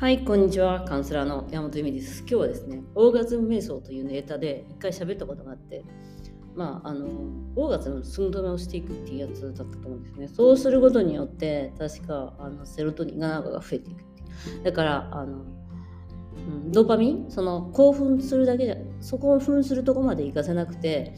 はい、こんにちは。カウンセラーの山本由美です。今日はですね、オーガズム瞑想というネタで一回喋ったことがあって、まあ、あの、オーガズムの寸止めをしていくっていうやつだったと思うんですね。そうすることによって、確か、あのセロトニンがなんかが増えていくっていう。だから、あの、うん、ドーパミンその興奮するだけじゃ、そこを奮するとこまで行かせなくて、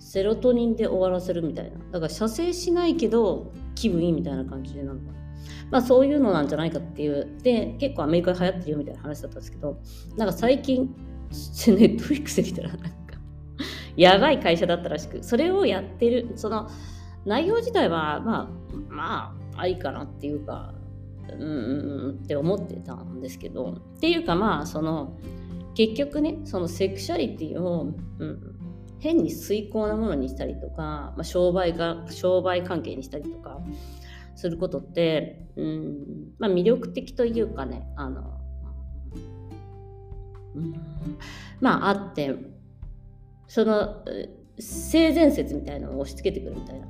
セロトニンで終わらせるみたいな。だから、射精しないけど、気分いいみたいな感じでなのかな。まあそういうのなんじゃないかっていう。で、結構アメリカで流行ってるよみたいな話だったんですけど、なんか最近、ネットフリックスで見たら、なんか、やばい会社だったらしく、それをやってる、その、内容自体は、まあ、まあ、ありかなっていうか、うんって思ってたんですけど、っていうかまあ、その、結局ね、そのセクシャリティを、うん、変に遂行なものにしたりとか、まあ、商売が商売関係にしたりとかすることって、うんまあ、魅力的というかねあの、うん、まああってその性善説みたいなのを押し付けてくるみたいな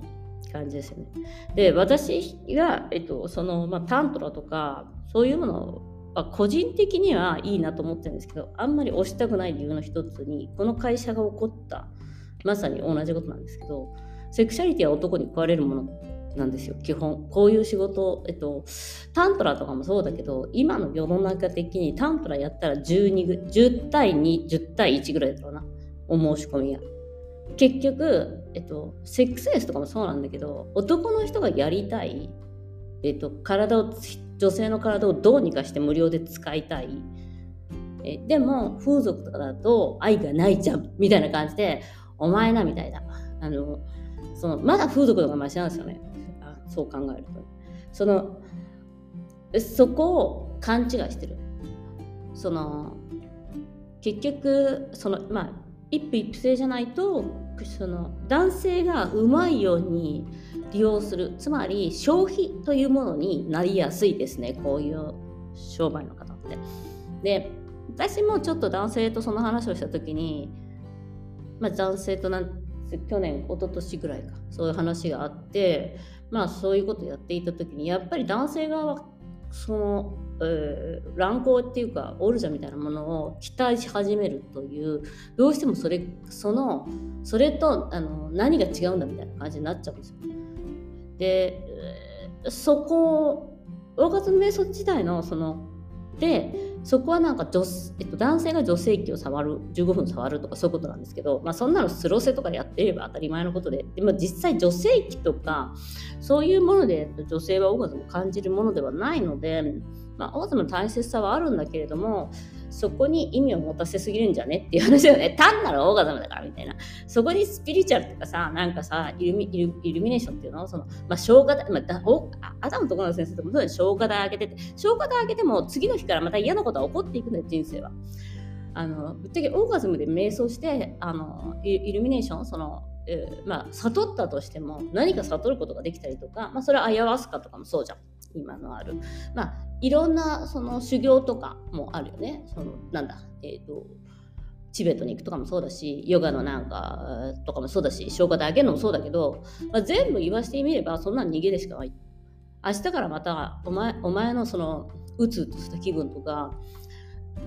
感じですよね。で私が、えっとそのまあ、タントラとかそういうものは個人的にはいいなと思ってるんですけどあんまり押したくない理由の一つにこの会社が起こったまさに同じことなんですけどセクシャリティは男に食われるものなんですよ。基本こういう仕事、えっと、タントラとかもそうだけど今の世の中的にタントラやったら12 10対210対1ぐらいだろうな。お申し込みが。結局、えっと、セックスレスとかもそうなんだけど男の人がやりたい、えっと、体を女性の体をどうにかして無料で使いたい。えでも風俗とかだと愛がないじゃんみたいな感じでお前なみたいな。あのそのまだ風俗とかマシなんですよね。そう考えると。そのそこを勘違いしてる。その結局そのまあ一夫一夫制じゃないとその男性がうまいように利用する。つまり消費というものになりやすいですね。こういう商売の方って。で私もちょっと男性とその話をした時に、まあ、男性となん去年一昨年ぐらいか。そういう話があってまあそういうことをやっていた時にやっぱり男性側はその、えー、乱行っていうかオルジャみたいなものを期待し始めるというどうしてもそれそのそれとあの何が違うんだみたいな感じになっちゃうんですよ。で、そこ大型瞑想自体のそのでそこはなんか女、えっと、男性が女性器を触る15分触るとかそういうことなんですけど、まあ、そんなのスロセとかでやってれば当たり前のことで。でも実際女性器とかそういうもので女性はオーガズムを感じるものではないので、まあ、オーガズムの大切さはあるんだけれどもそこに意味を持たせすぎるんじゃねっていう話だよね。単なるオーガズムだからみたいな。そこにスピリチュアルとかさ、なんかさ、イルミイルミネーションっていうの？その、まあ、消化台、まあ、だおアダムとこの先生ともそうに消化台開けてて、消化台開けても次の日からまた嫌なことは起こっていくんだよ、人生は。あの、ぶっちゃけオーガズムで瞑想して、あの、イルミネーション、その、まあ、悟ったとしても何か悟ることができたりとか、まあ、それはアヤワスカとかもそうじゃん今のある、まあ、いろんなその修行とかもあるよねそのなんだえっ、ー、とチベットに行くとかもそうだしヨガのなんかとかもそうだし消化であげるのもそうだけど、まあ、全部言わしてみればそんな逃げでしかない明日からまたお前お前のそのうつうとした気分とか、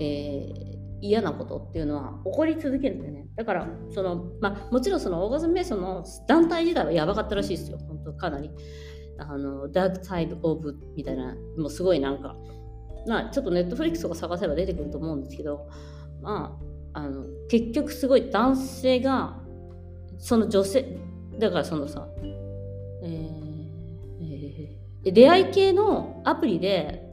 えー、嫌なことっていうのは起こり続けるんだよね。だから、その、まあ、もちろんそのオーガズムメイソンの団体自体はやばかったらしいですよ。本当かなり。あの、ダークサイドオブみたいな、もうすごいなんか、まあ、ちょっとネットフリックスとか探せば出てくると思うんですけど、まあ、あの、結局すごい男性が、その女性、だからそのさ、えーえー、出会い系のアプリで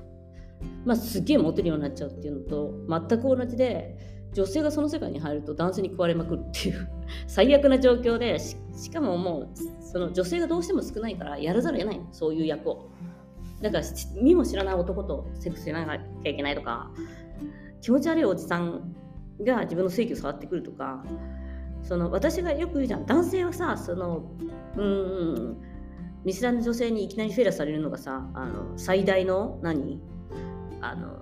まあ、すげえモテるようになっちゃうっていうのと全く同じで女性がその世界に入ると男性に食われまくるっていう 最悪な状況でしかももうその女性がどうしても少ないからやらざるを得ないそういう役を。だから見も知らない男とセックスしなきゃいけないとか気持ち悪いおじさんが自分の性器を触ってくるとかその私がよく言うじゃん。男性はさそのうん見知らぬ女性にいきなりフェラされるのがさあの最大の何？あの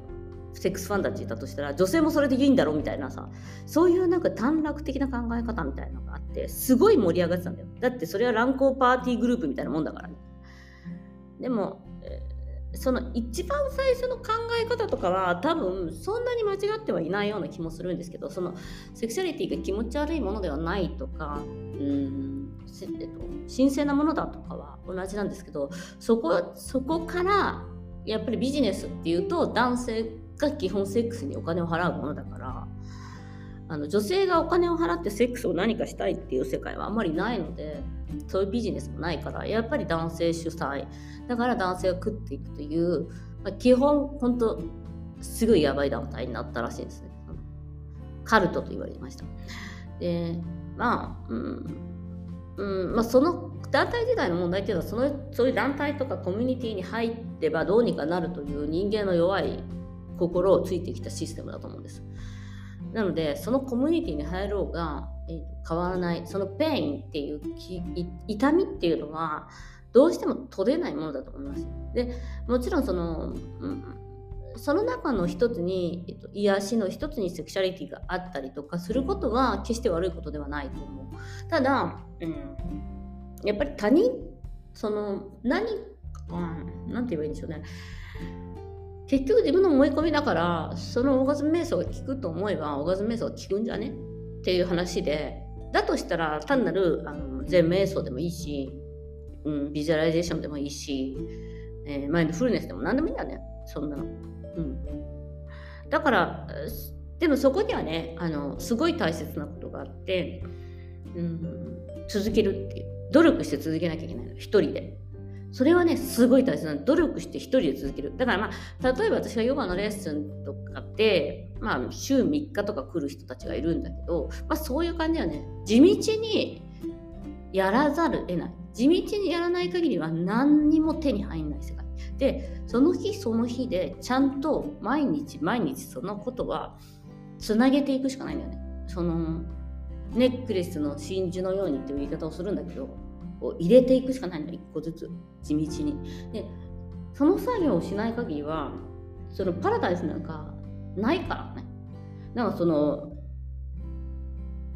セックスファンたちいたとしたら女性もそれでいいんだろうみたいなさそういうなんか短絡的な考え方みたいなのがあってすごい盛り上がってたんだよ。だってそれは乱交パーティーグループみたいなもんだからね。でも、その一番最初の考え方とかは多分そんなに間違ってはいないような気もするんですけどそのセクシャリティが気持ち悪いものではないとかうんえっと、神聖なものだとかは同じなんですけどそこそこからやっぱりビジネスっていうと男性が基本セックスにお金を払うものだからあの女性がお金を払ってセックスを何かしたいっていう世界はあんまりないのでそういうビジネスもないからやっぱり男性主催だから男性が食っていくという、まあ、基本本当すごいやばい団体になったらしいんですね。カルトと言われました。でまあうんうんまあ、その団体自体の問題っていうのはそのそういう団体とかコミュニティに入ってばどうにかなるという人間の弱い心をついてきたシステムだと思うんです。なのでそのコミュニティに入ろうが、えー、変わらないその pain っていう痛みっていうのはどうしても取れないものだと思います。でもちろんその、うん、その中の一つに、えっと、癒しの一つにセクシャリティがあったりとかすることは決して悪いことではないと思う。ただ、うん、やっぱり他人その何う、んて言えばいいんでしょうね。結局自分の思い込みだからそのオーガズム瞑想が効くと思えばオーガズム瞑想が効くんじゃね？っていう話でだとしたら単なるあの禅瞑想でもいいし、うん、ビジュアライゼーションでもいいし、えー、マインドフルネスでも何でもいいんだね。そんなの。うん、だからでもそこにはねあのすごい大切なことがあって、うん、続けるっていう。努力して続けなきゃいけないの。一人で。それはね、すごい大切な努力して一人で続ける。だからまあ、例えば私がヨガのレッスンとかって、まあ、週3日とか来る人たちがいるんだけど、まあ、そういう感じはね、地道にやらざる得ない。地道にやらない限りは何にも手に入んない世界。で、その日その日でちゃんと毎日毎日そのことはつなげていくしかないんだよね。そのネックレスの真珠のようにっていう言い方をするんだけど、を入れていくしかないの1個ずつ地道に。でその作業をしない限りはそのパラダイスなんかないからね。だからその、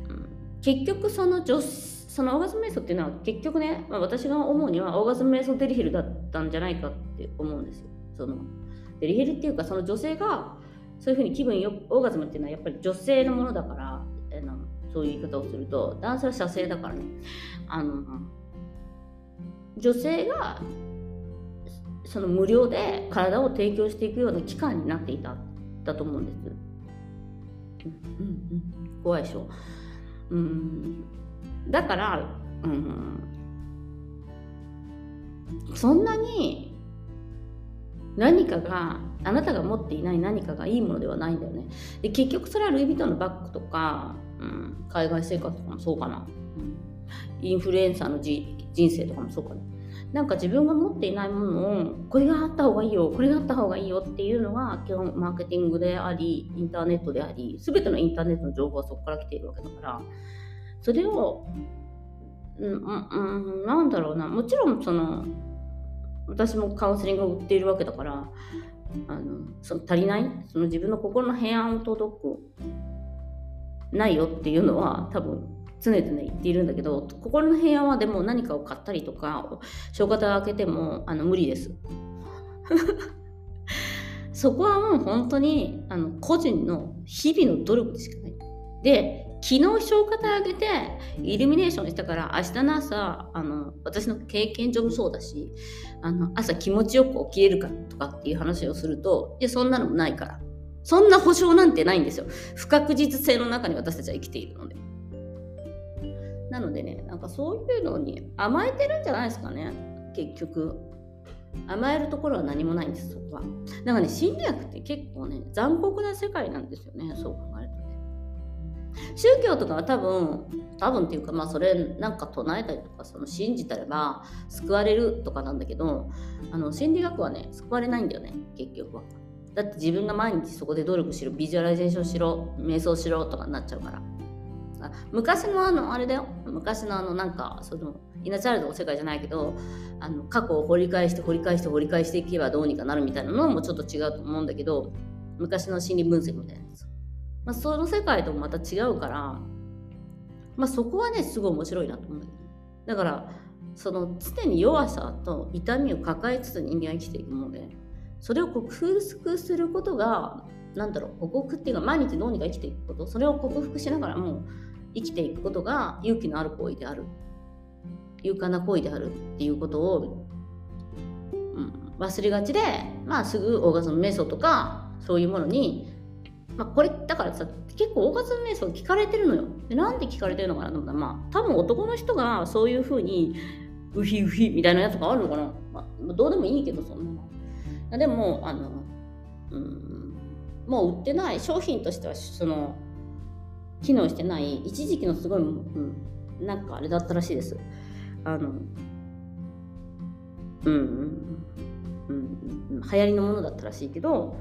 うん、結局その女そのオーガズム瞑想っていうのは結局ね、まあ、私が思うにはオーガズム瞑想デリヘルだったんじゃないかって思うんですよ。そのデリヘルっていうかその女性がそういうふうに気分よオーガズムっていうのはやっぱり女性のものだから、えのそういう言い方をすると男性は射精だからね。あの女性がその無料で体を提供していくような機関になっていただと思うんです。うんうん、怖いでしょ。うん、だから、うん、そんなに何かがあなたが持っていない何かがいいものではないんだよね。で結局それはルイ・ヴィトンのバッグとか、うん、海外生活とかもそうかな。インフルエンサーの人生とかもそうかな。なんか自分が持っていないものをこれがあった方がいいよこれがあった方がいいよっていうのが基本マーケティングでありインターネットであり全てのインターネットの情報はそこから来ているわけだから。それを、うん、うん、なんだろうな。もちろんその私もカウンセリングを売っているわけだからあのその足りない？その自分の心の平安を届くないよっていうのは多分常々言っているんだけど心の平安はでも何かを買ったりとか正月開けてもあの無理です。そこはもう本当にあの個人の日々の努力でしかない。で昨日正月あげてイルミネーションしたから明日の朝あの私の経験上もそうだしあの朝気持ちよく起きれるかとかっていう話をするといやそんなのもないから。そんな保証なんてないんですよ。不確実性の中に私たちは生きているので。なのでね、なんかそういうのに甘えてるんじゃないですかね、結局。甘えるところは何もないんです、そこは。だかね、心理学って結構ね、残酷な世界なんですよね、そう考えるとね。宗教とかは多分、多分っていうか、まあそれなんか唱えたりとか、その信じたれば救われるとかなんだけど、あの心理学はね、救われないんだよね、結局は。だって自分が毎日そこで努力しろ、ビジュアライゼーションしろ、瞑想しろとかになっちゃうから。あ昔のあのあれだよ。昔のあのなんかそのインナーチャイルドの世界じゃないけどあの過去を掘り返して掘り返して掘り返していけばどうにかなるみたいなのもちょっと違うと思うんだけど昔の心理分析みたいなやつ、まあ、その世界ともまた違うから、まあ、そこはねすごい面白いなと思うんだけど。だからその常に弱さと痛みを抱えつつ人間は生きていくものでそれを克服することがなんだろう克服っていうか毎日どうにか生きていくことそれを克服しながらもう生きていくことが勇気のある行為である。勇敢な行為であるっていうことを、うん、忘れがちで、まあ、すぐオーガズム瞑想とかそういうものに、まあ、これだからさ結構オーガズム瞑想聞かれてるのよ。でなんで聞かれてるのかなと思ったらまあ多分男の人がそういうふうにウヒウヒみたいなやつがあるのかな、まあ、どうでもいいけどそんなの。でもあのうんもう売ってない商品としてはその機能してない一時期のすごい、うん、なんかあれだったらしいです。あのうんうんうん、流行りのものだったらしいけど、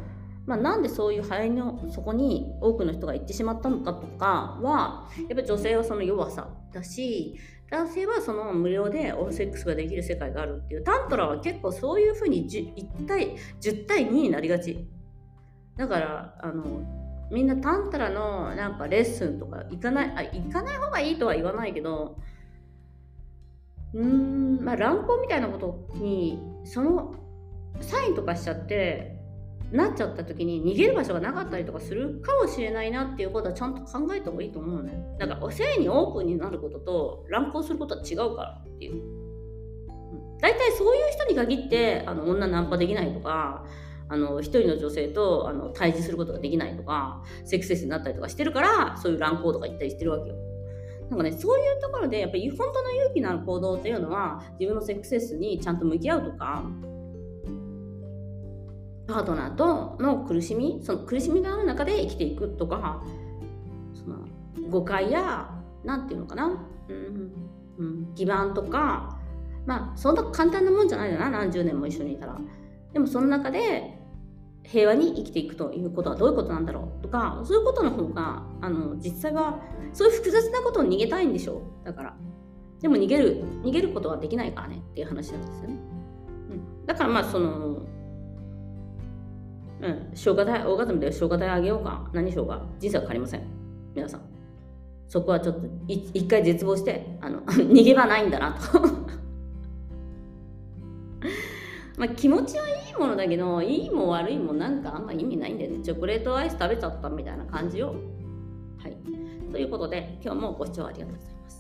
まあ、なんでそういう流行りのそこに多くの人が行ってしまったのかとかはやっぱり女性はその弱さだし男性はその無料でオールセックスができる世界があるっていうタントラは結構そういうふうに 1, 対10対2になりがち。だからあのみんなタンタラのなんかレッスンとか行かないあ行かない方がいいとは言わないけどうーんまあ乱行みたいなことにそのサインとかしちゃってなっちゃった時に逃げる場所がなかったりとかするかもしれないなっていうことはちゃんと考えた方がいいと思うね。だから性にオープンになることと乱行することは違うからっていう。大体そういう人に限ってあの女ナンパできないとかあの一人の女性とあの対峙することができないとかセックスレスになったりとかしてるからそういう乱行とか言ったりしてるわけよ。なんかね、そういうところで、やっぱり本当の勇気のある行動っていうのは、自分のセックスレスにちゃんと向き合うとか、パートナーとの苦しみ、その苦しみがある中で生きていくとか、その誤解や、なんていうのかな、うん、うん、基盤とか、まあ、そんな簡単なもんじゃないよな、何十年も一緒にいたら。でも、その中で、平和に生きていくということはどういうことなんだろうとかそういうことの方があの実際はそういう複雑なことを逃げたいんでしょう。だから。でも逃げる逃げることはできないからねっていう話なんですよね、うん、だからまあそのうん。消化体オーガズムで消化体あげようか。何しようか人生は変わりません。皆さん。そこはちょっと一回絶望してあの 逃げ場ないんだなと。まあ、気持ちはいいものだけどいいも悪いもなんかあんま意味ないんだよね。チョコレートアイス食べちゃったみたいな感じを。はい。ということで今日もご視聴ありがとうございます。